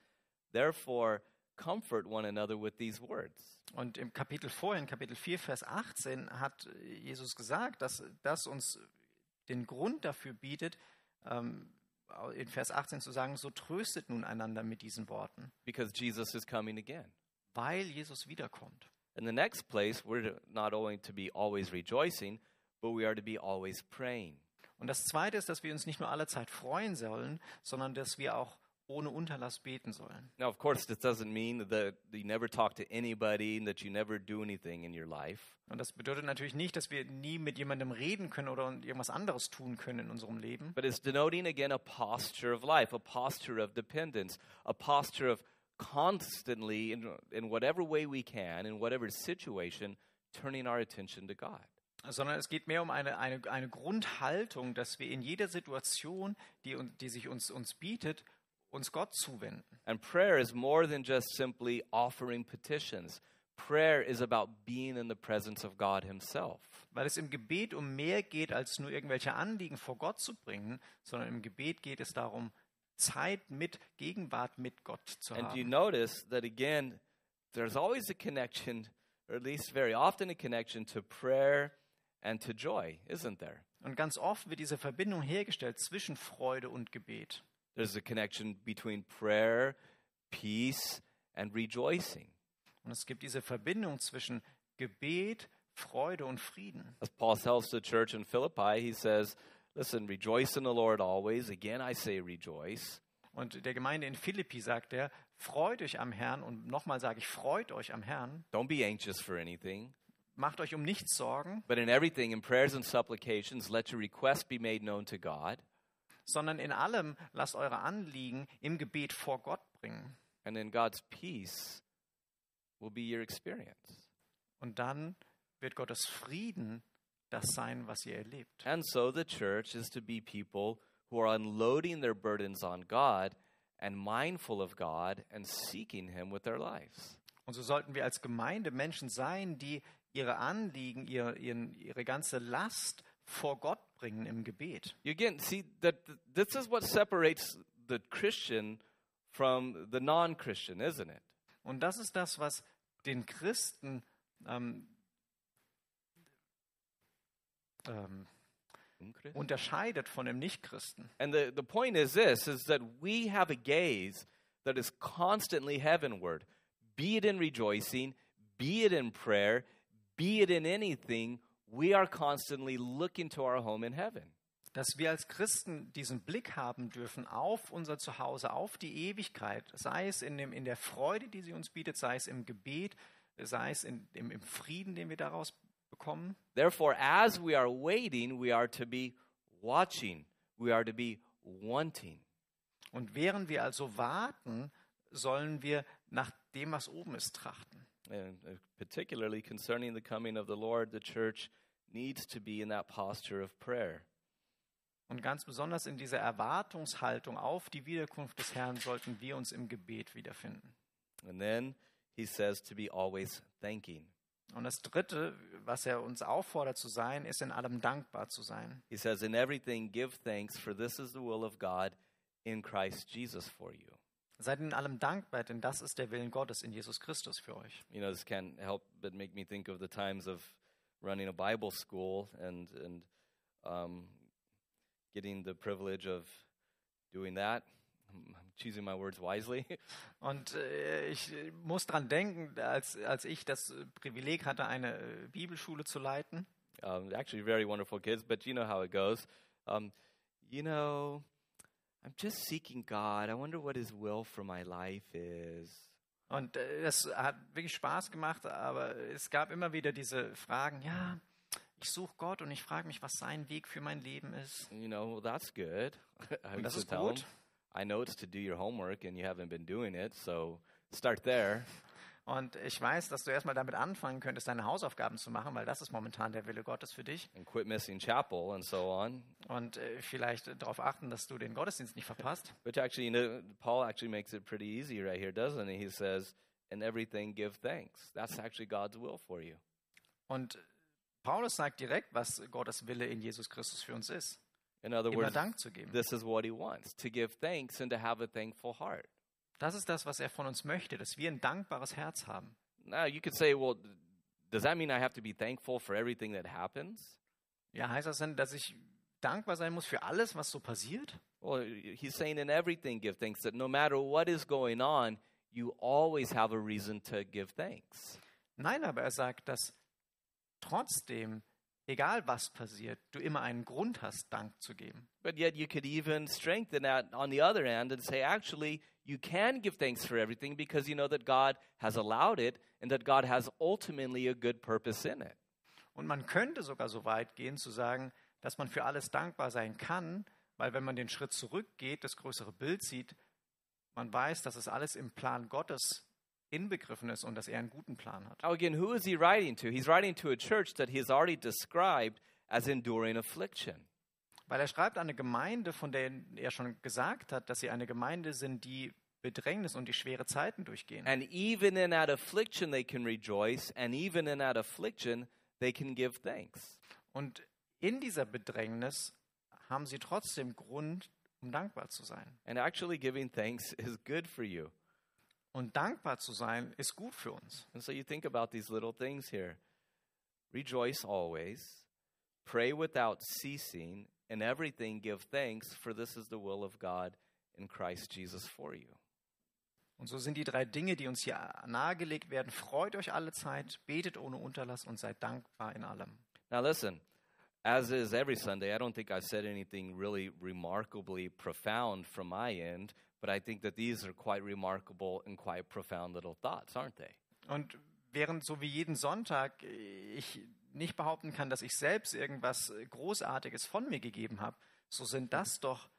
Therefore, comfort one another with these words. Und im Kapitel vorhin, Kapitel 4, Vers 18, hat Jesus gesagt, dass das uns den Grund dafür bietet, ähm, in Vers 18 zu sagen, so tröstet nun einander mit diesen Worten, Because Jesus is coming again. weil Jesus wiederkommt. In the next place, we're not only to be always rejoicing, but we are to be always praying. Und das Zweite ist, dass wir uns nicht nur alle Zeit freuen sollen, sondern dass wir auch ohne Unterlass beten sollen. Now, of course, this doesn't mean that you never talk to anybody and that you never do anything in your life. Und das bedeutet natürlich nicht, dass wir nie mit jemandem reden können oder irgendwas anderes tun können in unserem Leben. But it's denoting again a posture of life, a posture of dependence, a posture of constantly, in, in whatever way we can, in whatever situation, turning our attention to God. Sondern es geht mehr um eine, eine, eine Grundhaltung, dass wir in jeder Situation, die, die sich uns, uns bietet, uns Gott zuwenden. And prayer is more than just simply offering petitions. Prayer is about being in the presence of God Himself. Weil es im Gebet um mehr geht, als nur irgendwelche Anliegen vor Gott zu bringen, sondern im Gebet geht es darum, Zeit mit, Gegenwart mit Gott zu And you haben. notice that again, there's always a connection, or at least very often a connection to prayer and to joy, isn't there? Und ganz oft wird diese Verbindung hergestellt zwischen Freude und Gebet. There's a connection between prayer, peace, and rejoicing. Und es gibt diese Verbindung zwischen Gebet, Freude und Frieden. As Paul tells the church in Philippi, he says, Listen, rejoice in the Lord always. Again, I say rejoice. Und der Gemeinde in Philippi sagt er, freut euch am Herrn. Und nochmal sage ich, freut euch am Herrn. Don't be anxious for anything, Macht euch um nichts Sorgen, but in everything, in prayers and supplications, let your requests be made known to God. sondern in allem lasst eure Anliegen im Gebet vor Gott bringen. And then God's peace will be your experience. Und dann wird Gottes Frieden das sein, was ihr erlebt. And so the church is to be people who are unloading their burdens on God and mindful of God and seeking Him with their lives. Und so sollten wir als Gemeinde Menschen sein, die ihre Anliegen, ihr, ihren, ihre ganze Last vor Gott bringen im Gebet. You again see that th- this is what separates the Christian from the non Christian, isn't it? Und das ist das, was den Christen ähm, ähm, unterscheidet von dem Nichtchristen. And the, the point is this is that we have a gaze that is constantly heavenward, be it in rejoicing, be it in prayer, be it in anything, we are constantly looking to our home in heaven. Dass wir als Christen diesen Blick haben dürfen auf unser Zuhause, auf die Ewigkeit, sei es in, dem, in der Freude, die sie uns bietet, sei es im Gebet, sei es in, im, im Frieden, den wir daraus bekommen. Therefore, as we are waiting, we are to be watching, we are to be wanting. Und während wir also warten, sollen wir nach dem, was oben ist, trachten. And uh, particularly concerning the coming of the Lord, the church needs to be in that posture of prayer. Und ganz besonders in dieser Erwartungshaltung auf die Wiederkunft des Herrn sollten wir uns im Gebet wiederfinden. And then he says to be always thanking. Und das Dritte, was er uns auffordert zu sein, ist in allem dankbar zu sein. He says, In everything give thanks, for this is the will of God in Christ Jesus for you. Seid in allem dankbar, denn das ist der Willen Gottes in Jesus Christus für euch. You know, this can't help but make me think of the times of running a Bible school and, and um, getting the privilege of doing that. I'm choosing my words wisely. Und äh, ich muss dran denken, als, als ich das Privileg hatte, eine äh, Bibelschule zu leiten. um, actually, very wonderful kids, but you know how it goes. Um, you know, I'm just seeking God. I wonder what His will for my life is. Und äh, das hat wirklich Spaß gemacht, aber es gab immer wieder diese Fragen, ja, ich suche Gott und ich frage mich, was sein Weg für mein Leben ist. You know, well, that's good. Das ist gut. I know it's to do your homework and you haven't been doing it, so start there. Und ich weiß, dass du erstmal damit anfangen könntest, deine Hausaufgaben zu machen, weil das ist momentan der Wille Gottes für dich. and quit missing chapel and so on. Und äh, vielleicht darauf achten, dass du den Gottesdienst nicht verpasst. Which actually, you know, Paul actually makes it pretty easy right here, doesn't he? He says, "In everything, give thanks." That's actually God's will for you. Und Paulus sagt direkt, was Gottes Wille in Jesus Christus für uns ist. In other Immer words, Dank zu geben. this is what he wants: to give thanks and to have a thankful heart. Das ist das, was er von uns möchte, dass wir ein dankbares Herz haben. Now, you could say, "Well, does that mean I have to be thankful for everything that happens?" Ja, heißt das denn, dass ich dankbar sein muss für alles, was so passiert? Well, he's saying in everything, give thanks. That no matter what is going on, you always have a reason to give thanks. Nein, aber er sagt, dass trotzdem, egal was passiert, du immer einen Grund hast, Dank zu geben. But yet, you could even strengthen that on the other end and say, actually, you can give thanks for everything because you know that God has allowed it and that God has ultimately a good purpose in it. Und man könnte sogar so weit gehen zu sagen, dass man für alles dankbar sein kann, weil wenn man den Schritt zurückgeht, das größere Bild sieht, man weiß, dass es alles im Plan Gottes inbegriffen ist und dass er einen guten Plan hat. Now, again, who is he writing to? He's writing to a church that he has already described as enduring affliction. Weil er schreibt an eine Gemeinde, von der er schon gesagt hat, dass sie eine Gemeinde sind, die Bedrängnis und die schwere Zeiten durchgehen. And even in that affliction, they can rejoice, and even in that affliction, they can give thanks. Und in dieser Bedrängnis haben sie trotzdem Grund, um dankbar zu sein. And actually, giving thanks is good for you. Und dankbar zu sein ist gut für uns. And so you think about these little things here rejoice always, pray without ceasing, in everything give thanks, for this is the will of God in Christ Jesus for you. Und so sind die drei Dinge, die uns hier nahegelegt werden. Freut euch alle Zeit, betet ohne Unterlass und seid dankbar in allem. Now, listen, as is every Sunday, I don't think I've said anything really remarkably profound from my end, but I think that these are quite remarkable and quite profound little thoughts, aren't they? Und während so wie jeden Sonntag ich nicht behaupten kann, dass ich selbst irgendwas Großartiges von mir gegeben habe, so sind das doch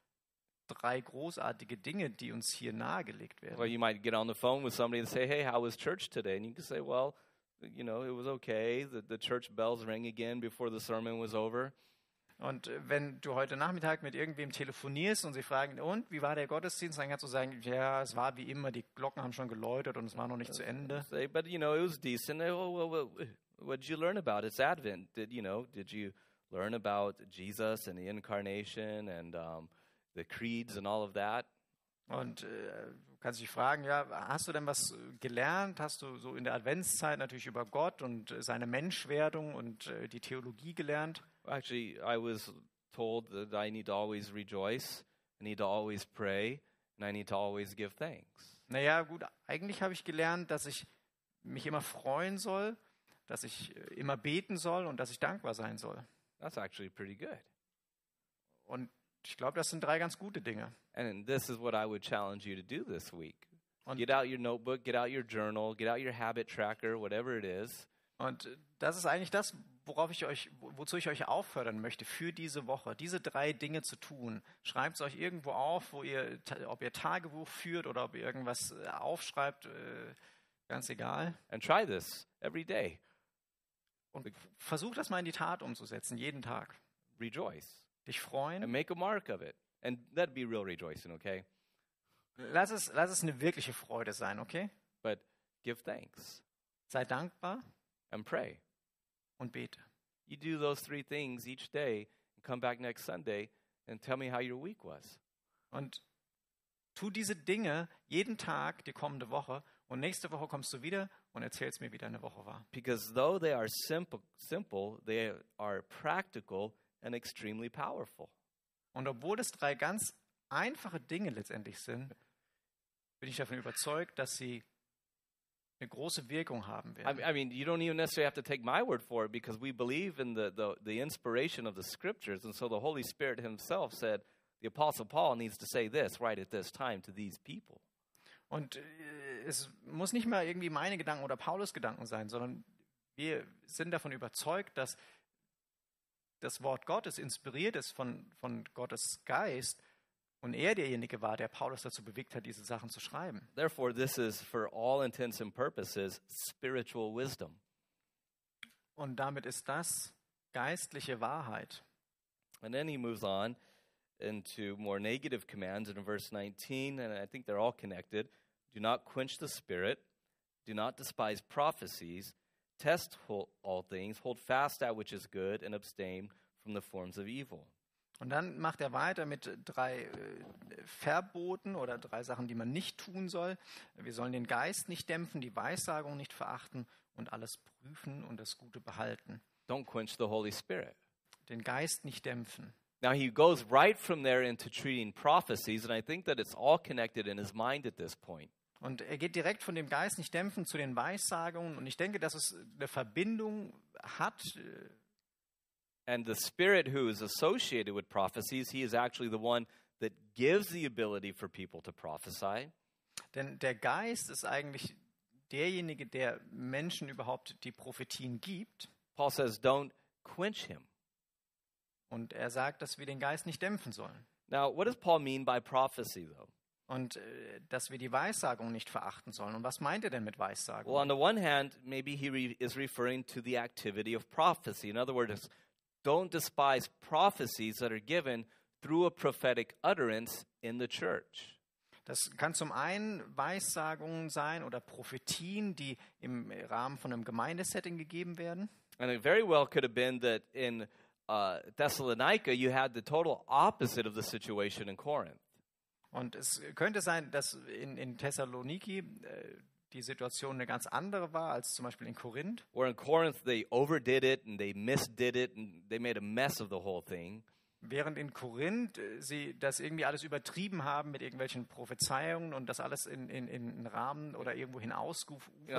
drei großartige Dinge, die uns hier nahegelegt werden. Well, you might get on the phone with somebody and say, Hey, how was church today? And you can say, Well, you know, it was okay. The, the church bells rang again before the sermon was over. Und wenn du heute Nachmittag mit irgendwem telefonierst und sie fragen, und wie war der Gottesdienst, dann kannst du sagen, ja, es war wie immer, die Glocken haben schon geläutet und es war noch nicht zu Ende. Say, but you know, it was decent. Oh, well, what did you learn about? It's Advent. Did you know? Did you learn about Jesus and the incarnation and um, the creeds and all of that? Und äh, du kannst dich fragen, ja, hast du denn was gelernt? Hast du so in der Adventszeit natürlich über Gott und äh, seine Menschwerdung und äh, die Theologie gelernt? Actually, I was told that I need to always rejoice, I need to always pray, and I need to always give thanks. Naja, gut, eigentlich habe ich gelernt, dass ich mich immer freuen soll, dass ich äh, immer beten soll und dass ich dankbar sein soll. That's actually pretty good. Und ich glaube, das sind drei ganz gute Dinge. And this is what I would challenge you to do this week. Und- Get out your notebook, get out your journal, get out your habit tracker, whatever it is, Und das ist eigentlich das, worauf ich euch, wo- wozu ich euch auffordern möchte für diese Woche, diese drei Dinge zu tun. Schreibt es euch irgendwo auf, wo ihr, ob ihr Tagebuch führt oder ob ihr irgendwas äh, aufschreibt, äh, ganz egal. and try this every day. Und versucht das mal in die Tat umzusetzen, jeden Tag. Rejoice Dich and freuen. make a mark of it. And that'd be real rejoicing, okay? Lass es, lass es eine wirkliche Freude sein, okay? But give thanks Sei dankbar and pray. und bete. You do those three things each day and come back next Sunday and tell me how your week was. Und tu diese Dinge jeden Tag die kommende Woche und nächste Woche kommst du wieder und erzählst mir, wie deine Woche war. Because though they are simple, simple, they are practical and extremely powerful. Und obwohl es drei ganz einfache Dinge letztendlich sind, bin ich davon überzeugt, dass sie eine große Wirkung haben I, werden. I mean, you don't even necessarily have to take my word for it because we believe in the, the, the inspiration of the scriptures. And so the Holy Spirit Himself said, the Apostle Paul needs to say this right at this time to these people. Und äh, es muss nicht mal irgendwie meine Gedanken oder Paulus Gedanken sein, sondern wir sind davon überzeugt, dass das Wort Gottes inspiriert ist von, von Gottes Geist und er derjenige war, der Paulus dazu bewegt hat, diese Sachen zu schreiben. Therefore, this is, for all intents and purposes, spiritual wisdom. Und damit ist das geistliche Wahrheit. And then he moves on into more negative commands in verse 19, and I think they're all connected. Do not quench the spirit, do not despise prophecies, test all things, hold fast that which is good, and abstain from the forms of evil. Und dann macht er weiter mit drei äh, Verboten oder drei Sachen, die man nicht tun soll. Wir sollen den Geist nicht dämpfen, die Weissagung nicht verachten und alles prüfen und das Gute behalten. Don't quench the Holy Spirit. Den Geist nicht dämpfen. Now, he goes right from there into treating prophecies, and I think that it's all connected in his mind at this point. Und er geht direkt von dem Geist nicht dämpfen zu den Weissagungen. Und ich denke, dass es eine Verbindung hat. And the spirit who is associated with prophecies, he is actually the one that gives the ability for people to prophesy. Denn der Geist ist eigentlich derjenige, der Menschen überhaupt die Prophetien gibt. Paul says, don't quench him. Und er sagt, dass wir den Geist nicht dämpfen sollen. Now, what does Paul mean by prophecy, though? Und äh, dass wir die Weissagung nicht verachten sollen. Und was meint er denn mit Weissagung? Well, on the one hand, maybe he re- is referring to the activity of prophecy. In other words, don't despise prophecies that are given through a prophetic utterance in the church. Das kann zum einen Weissagungen sein oder Prophetien, die im Rahmen von einem Gemeindesetting gegeben werden. And it very well could have been that in uh, Thessalonica, you had the total opposite of the situation in Corinth. Und es könnte sein, dass in, in Thessaloniki äh, die Situation eine ganz andere war als zum Beispiel in Korinth. Where in Corinth, they overdid it and they misdid it and they made a mess of the whole thing. Während in Korinth äh, sie das irgendwie alles übertrieben haben mit irgendwelchen Prophezeiungen und das alles in, in, in einen Rahmen oder irgendwo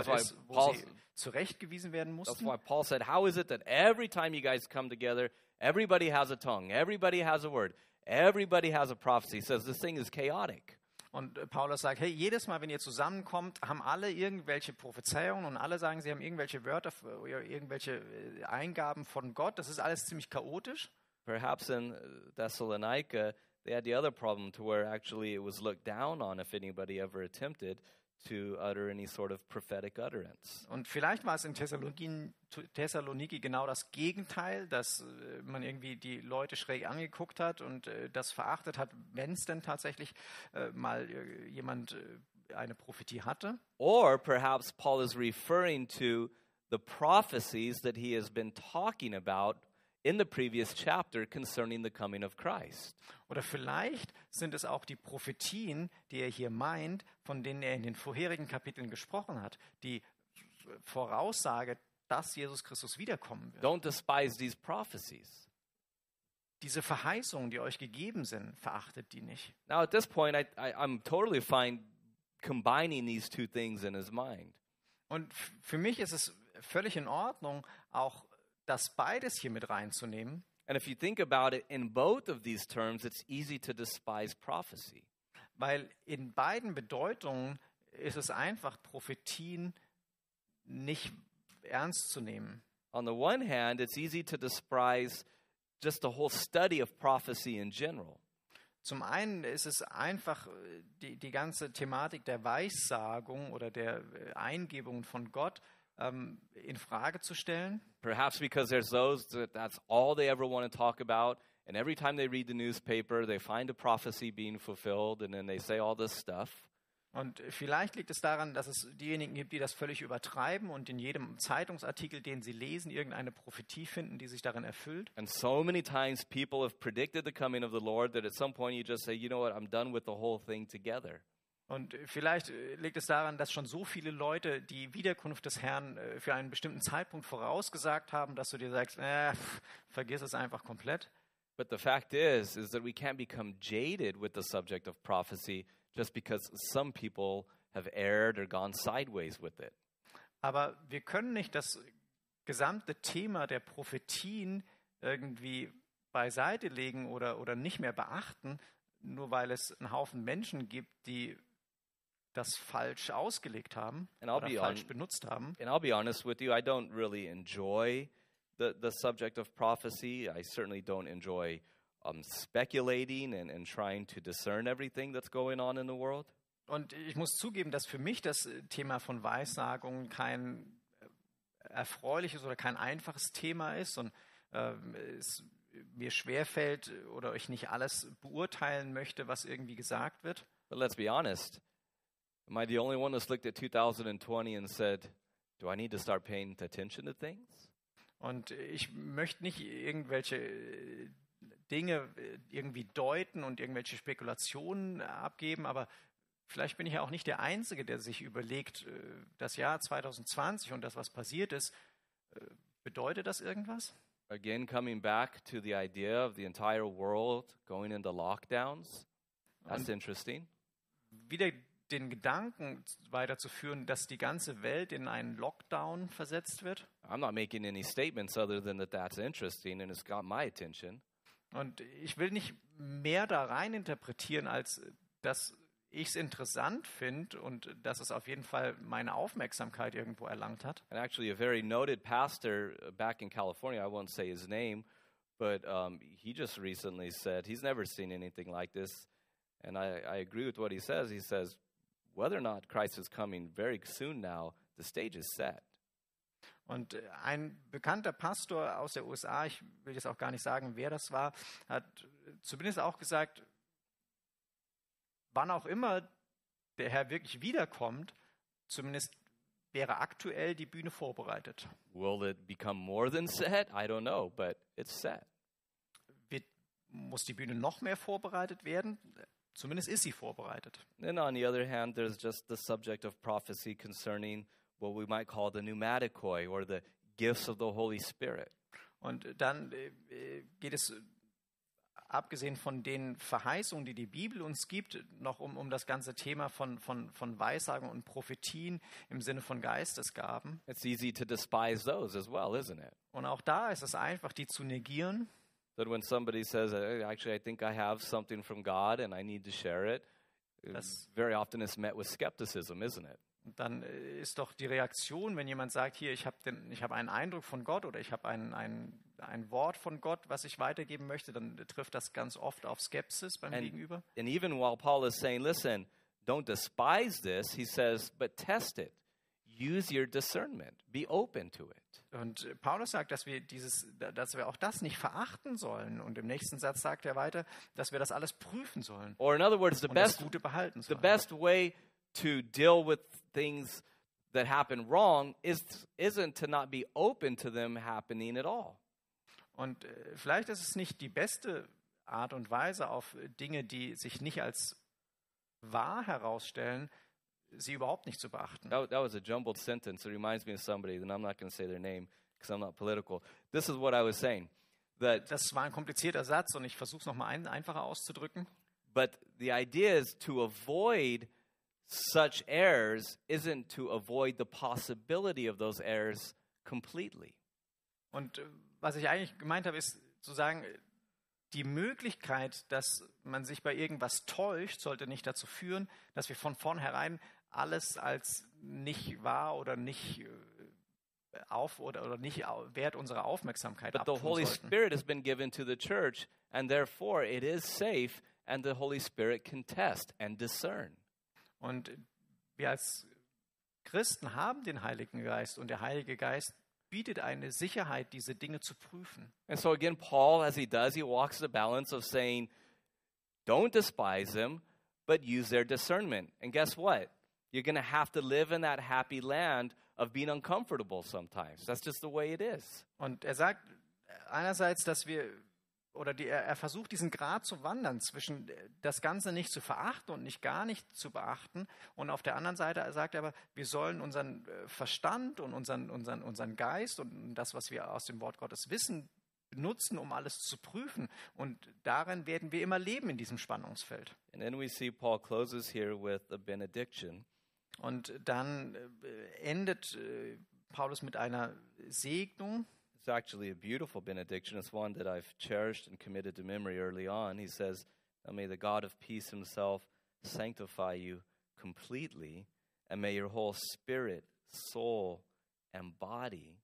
war ist, wo Paul- sie zurechtgewiesen werden That's mussten. why Paul said, How is it that every time you guys come together, everybody has a tongue, everybody has a word, everybody has a prophecy? He says this thing is chaotic. Und äh, Paulus sagt, hey, jedes Mal, wenn ihr zusammenkommt, haben alle irgendwelche Prophezeiungen und alle sagen, sie haben irgendwelche Wörter oder irgendwelche äh, Eingaben von Gott. Das ist alles ziemlich chaotisch. Perhaps in Thessalonica, they had the other problem to where actually it was looked down on if anybody ever attempted to utter any sort of prophetic utterance. Und vielleicht war es in Thessaloniki, Thessaloniki genau das Gegenteil, dass äh, man irgendwie die Leute schräg angeguckt hat und äh, das verachtet hat, wenn es denn tatsächlich äh, mal jemand eine Prophetie hatte. Or perhaps Paul is referring to the prophecies that he has been talking about in the previous chapter concerning the coming of Christ. Oder vielleicht sind es auch die Prophetien, die er hier meint, von denen er in den vorherigen Kapiteln gesprochen hat, die Voraussage, dass Jesus Christus wiederkommen wird. Don't despise these prophecies. diese Verheißungen, die euch gegeben sind, verachtet die nicht. Now, at this point, I, I, I'm totally fine combining these two things in his mind. Und für mich ist es völlig in Ordnung, auch das beides hier mit reinzunehmen. And if you think about it, in both of these terms, it's easy to despise prophecy. Weil in beiden Bedeutungen ist es einfach, Prophetien nicht ernst zu nehmen. On the one hand, it's easy to despise just the whole study of prophecy in general. Zum einen ist es einfach äh, die, die ganze Thematik der Weissagung oder der äh, Eingebungen von Gott ähm, in Frage zu stellen. Perhaps because there's those that that's all they ever want to talk about. And every time they read the newspaper, they find a prophecy being fulfilled, and then they say all this stuff. Und vielleicht liegt es daran, dass es diejenigen gibt, die das völlig übertreiben und in jedem Zeitungsartikel, den sie lesen, irgendeine Prophetie finden, die sich darin erfüllt. And so many times people have predicted the coming of the Lord that at some point you just say, you know what, I'm done with the whole thing together. Und vielleicht äh, liegt es daran, dass schon so viele Leute die Wiederkunft des Herrn äh, für einen bestimmten Zeitpunkt vorausgesagt haben, dass du dir sagst, äh, vergiss es einfach komplett. But the fact is, is that we can't become jaded with the subject of prophecy just because some people have erred or gone sideways with it. Aber wir können nicht das gesamte Thema der Prophetien irgendwie beiseite legen oder, oder nicht mehr beachten, nur weil es einen Haufen Menschen gibt, die das falsch ausgelegt haben And I'll oder be falsch hon- benutzt haben. And I'll be honest with you, I don't really enjoy the, the subject of prophecy. I certainly don't enjoy um, speculating and, and trying to discern everything that's going on in the world. Und ich muss zugeben, dass für mich das äh, Thema von Weissagung kein äh, erfreuliches oder kein einfaches Thema ist und ähm, es mir schwerfällt äh, oder ich nicht alles beurteilen möchte, was irgendwie gesagt wird. But let's be honest. Am I the only one that's looked at 2020 and said, do I need to start paying attention to things? Und ich möchte nicht irgendwelche äh, Dinge äh, irgendwie deuten und irgendwelche Spekulationen abgeben, aber vielleicht bin ich ja auch nicht der Einzige, der sich überlegt, äh, das Jahr 2020 und das, was passiert ist, bedeutet das irgendwas? Again, coming back to the idea of the entire world going into lockdowns. That's Und interesting. wieder den Gedanken weiterzuführen, dass die ganze Welt in einen Lockdown versetzt wird. I'm not making any statements other than that that's interesting and it's got my attention. Und ich will nicht mehr da rein interpretieren, als dass ich es interessant finde und dass es auf jeden Fall meine Aufmerksamkeit irgendwo erlangt hat. And actually, a very noted pastor uh, back in California, I won't say his name, but um, he just recently said he's never seen anything like this. And I, I agree with what he says. He says, whether or not Christ is coming very soon now, the stage is set. Und äh, ein bekannter Pastor aus der USA, ich will jetzt auch gar nicht sagen, wer das war, hat zumindest auch gesagt, wann auch immer der Herr wirklich wiederkommt, zumindest wäre aktuell die Bühne vorbereitet. Will it become more than set? I don't know, but it's set. Wird, muss die Bühne noch mehr vorbereitet werden? Zumindest ist sie vorbereitet. Then, on the other hand, there's just the subject of prophecy concerning what we might call the pneumaticoi or the gifts of the Holy Spirit. Und dann äh, äh, geht es, äh, abgesehen von den Verheißungen, die die Bibel uns gibt, noch um, um das ganze Thema von, von, von Weissagen und Prophetien im Sinne von Geistesgaben. It's easy to despise those as well, isn't it? Und auch da ist es einfach, die zu negieren. That when somebody says, "Hey, actually, I think I have something from God and I need to share it, Das- very often it's met with skepticism, isn't it? Dann äh, ist doch die Reaktion, wenn jemand sagt, hier, ich habe hab einen Eindruck von Gott oder ich habe ein, ein, ein Wort von Gott, was ich weitergeben möchte, dann trifft das ganz oft auf Skepsis beim And- Gegenüber. And even while Paul is saying, listen, don't despise this, he says, but test it. Use your discernment. Be open to it. Und äh, Paulus sagt, dass wir dieses, dass wir auch das nicht verachten sollen. Und im nächsten Satz sagt er weiter, dass wir das alles prüfen sollen Or in other words, the best Gute behalten the sollen. best way to deal with things that happen wrong is isn't to not be open to them happening at all. Und äh, vielleicht ist es nicht die beste Art und Weise, auf Dinge, die sich nicht als wahr herausstellen, sie überhaupt nicht zu beachten. That, that was a jumbled sentence. It reminds me of somebody, and I'm not going to say their name because I'm not political. This is what I was saying. that Das war ein komplizierter Satz und ich versuche es nochmal ein, einfacher auszudrücken. but the idea is to avoid such errors isn't to avoid the possibility of those errors completely. Und äh, was ich eigentlich gemeint habe, ist zu sagen, die Möglichkeit, dass man sich bei irgendwas täuscht, sollte nicht dazu führen, dass wir von vornherein alles als nicht wahr oder nicht äh, auf oder, oder nicht wert unserer Aufmerksamkeit But the Holy sollten. Spirit has been given to the church, and therefore it is safe, and the Holy Spirit can test and discern. Und wir als Christen haben den Heiligen Geist und der Heilige Geist bietet eine Sicherheit, diese Dinge zu prüfen. And so again, Paul, as he does, he walks the balance of saying, don't despise them, but use their discernment. And guess what? You're going to have to live in that happy land of being uncomfortable sometimes. That's just the way it is. Und er sagt einerseits, dass wir, oder die, er, er versucht diesen Grad zu wandern zwischen äh, das Ganze nicht zu verachten und nicht gar nicht zu beachten. Und auf der anderen Seite sagt er aber, wir sollen unseren äh, Verstand und unseren, unseren, unseren Geist und das, was wir aus dem Wort Gottes wissen, nutzen, um alles zu prüfen. Und darin werden wir immer leben in diesem Spannungsfeld. And then we see Paul closes here with a benediction. Und dann äh, endet äh, Paulus mit einer Segnung. It's actually a beautiful benediction. It's one that I've cherished and committed to memory early on. He says, may the God of peace himself sanctify you completely, and may your whole spirit, soul, and body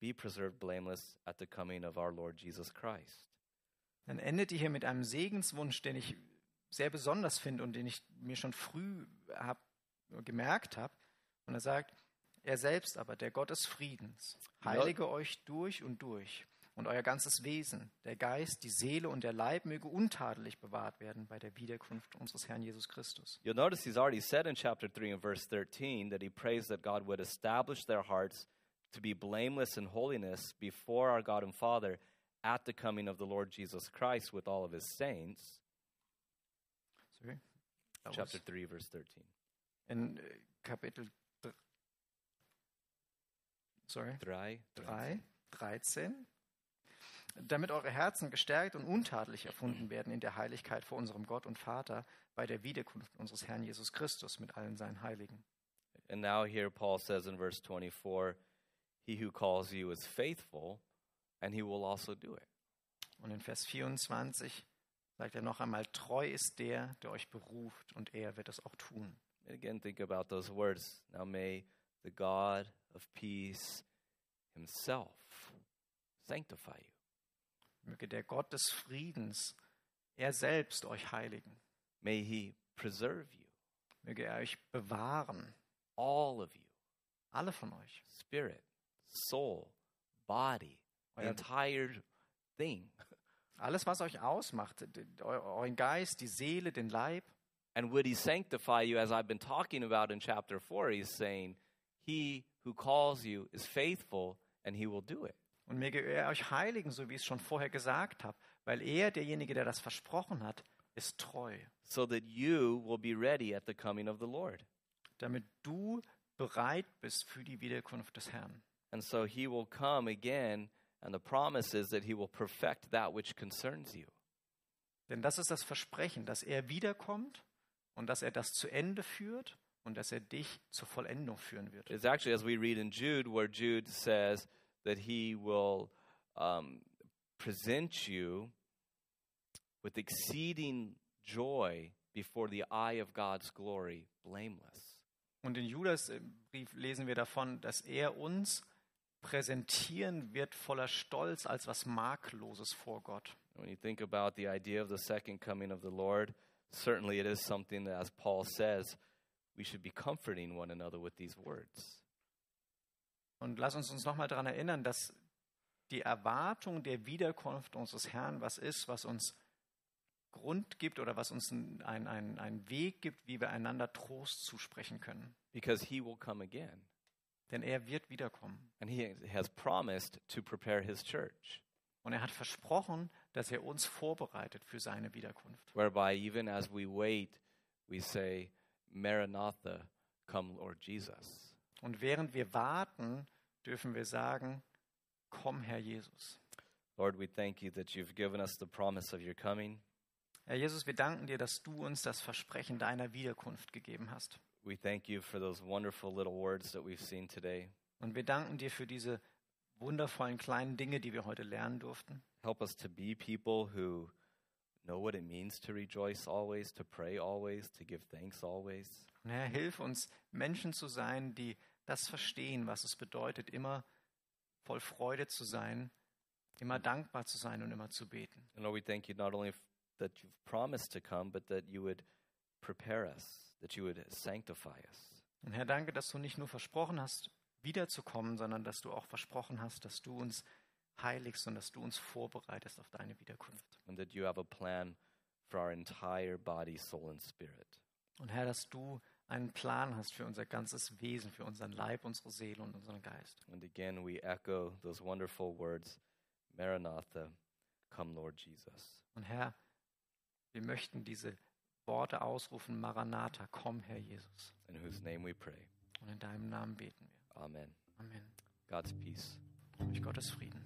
be preserved blameless at the coming of our Lord Jesus Christ. Dann endet die hier mit einem Segenswunsch, den ich sehr besonders finde und den ich mir schon früh hab, gemerkt habe. Und er sagt, er selbst aber, der Gott des Friedens, heilige euch durch und durch und euer ganzes Wesen, der Geist, die Seele und der Leib möge untadelig bewahrt werden bei der Wiederkunft unseres Herrn Jesus Christus. You'll notice he's already said in chapter 3 and verse 13 that he prays that God would establish their hearts to be blameless in holiness before our God and Father at the coming of the Lord Jesus Christ with all of his saints. Sorry. That was Chapter 3, verse 13. in äh, Kapitel dr- Sorry. 3, 3, 13. Damit eure Herzen gestärkt und untadelig erfunden werden in der Heiligkeit vor unserem Gott und Vater bei der Wiederkunft unseres Herrn Jesus Christus mit allen seinen Heiligen. And now here Paul says in verse 24, He who calls you is faithful, and he will also do it. Und in Vers 24 sagt er noch einmal, treu ist der, der euch beruft, und er wird es auch tun. Again, think about those words. Now may the God of peace himself sanctify you. Möge der Gott des Friedens, er selbst euch heiligen. May he preserve you, Möge er euch bewahren, all of you, alle von euch. spirit, soul, body, Euer, entire thing. alles, was euch ausmacht, euren Geist, die Seele, den Leib. And would he sanctify you, as I've been talking about in chapter 4? He's saying, He who calls you is faithful, and he will do it. Und möge er euch heiligen, so wie ich es schon vorher gesagt habe, weil er, derjenige, der das versprochen hat, ist treu, so that you will be ready at the coming of the Lord. damit du bereit bist für die Wiederkunft des Herrn. And so he will come again, and the promise is that he will perfect that which concerns you. Denn das ist das Versprechen, dass er wiederkommt und dass er das zu Ende führt und dass er dich zur Vollendung führen wird. It's actually, as we read in Jude, where Jude says that he will um, present you with exceeding joy before the eye of God's glory, blameless. Und in Judas äh, Brief lesen wir davon, dass er uns präsentieren wird voller Stolz als was Makloses vor Gott. When you think about the idea of the second coming of the Lord, certainly it is something that, as Paul says, we should be comforting one another with these words. Und lass uns uns nochmal daran erinnern, dass die Erwartung der Wiederkunft unseres Herrn was ist, was uns Grund gibt oder was uns einen ein, ein Weg gibt, wie wir einander Trost zusprechen können. Because he will come again. Denn er wird wiederkommen. And he has promised to prepare his church, Und er hat versprochen, dass er uns vorbereitet für seine Wiederkunft. whereby even as we wait, we say, Maranatha, come, Lord Jesus. Und während wir warten, dürfen wir sagen, komm Herr Jesus. Lord, we thank you that you've given us the promise of your coming. Herr Jesus, wir danken dir, dass du uns das Versprechen deiner Wiederkunft gegeben hast. We thank you for those wonderful little words that we've seen today. Und wir danken dir für diese wundervollen kleinen Dinge, die wir heute lernen durften. Help us to be people who know what it means to rejoice always, to pray always, to give thanks always. Und Herr, hilf uns, Menschen zu sein, die das verstehen, was es bedeutet, immer voll Freude zu sein, immer dankbar zu sein und immer zu beten. And Lord, we thank you not only that you've promised to come, but that you would prepare us, that you would sanctify us. Und Herr, danke, dass du nicht nur versprochen hast, wiederzukommen, sondern dass du auch versprochen hast, dass du uns heiligst und dass du uns vorbereitest auf deine Wiederkunft. and that you have a plan for our entire body, soul, and spirit. Und Herr, dass du einen Plan hast für unser ganzes Wesen, für unseren Leib, unsere Seele und unseren Geist. And again, we echo those wonderful words Maranatha, come, Lord Jesus. Und Herr, wir möchten diese Worte ausrufen, Maranatha, komm, Herr Jesus. In whose name we pray. Und in deinem Namen beten wir. Amen. Amen. God's peace. Durch Gottes Frieden.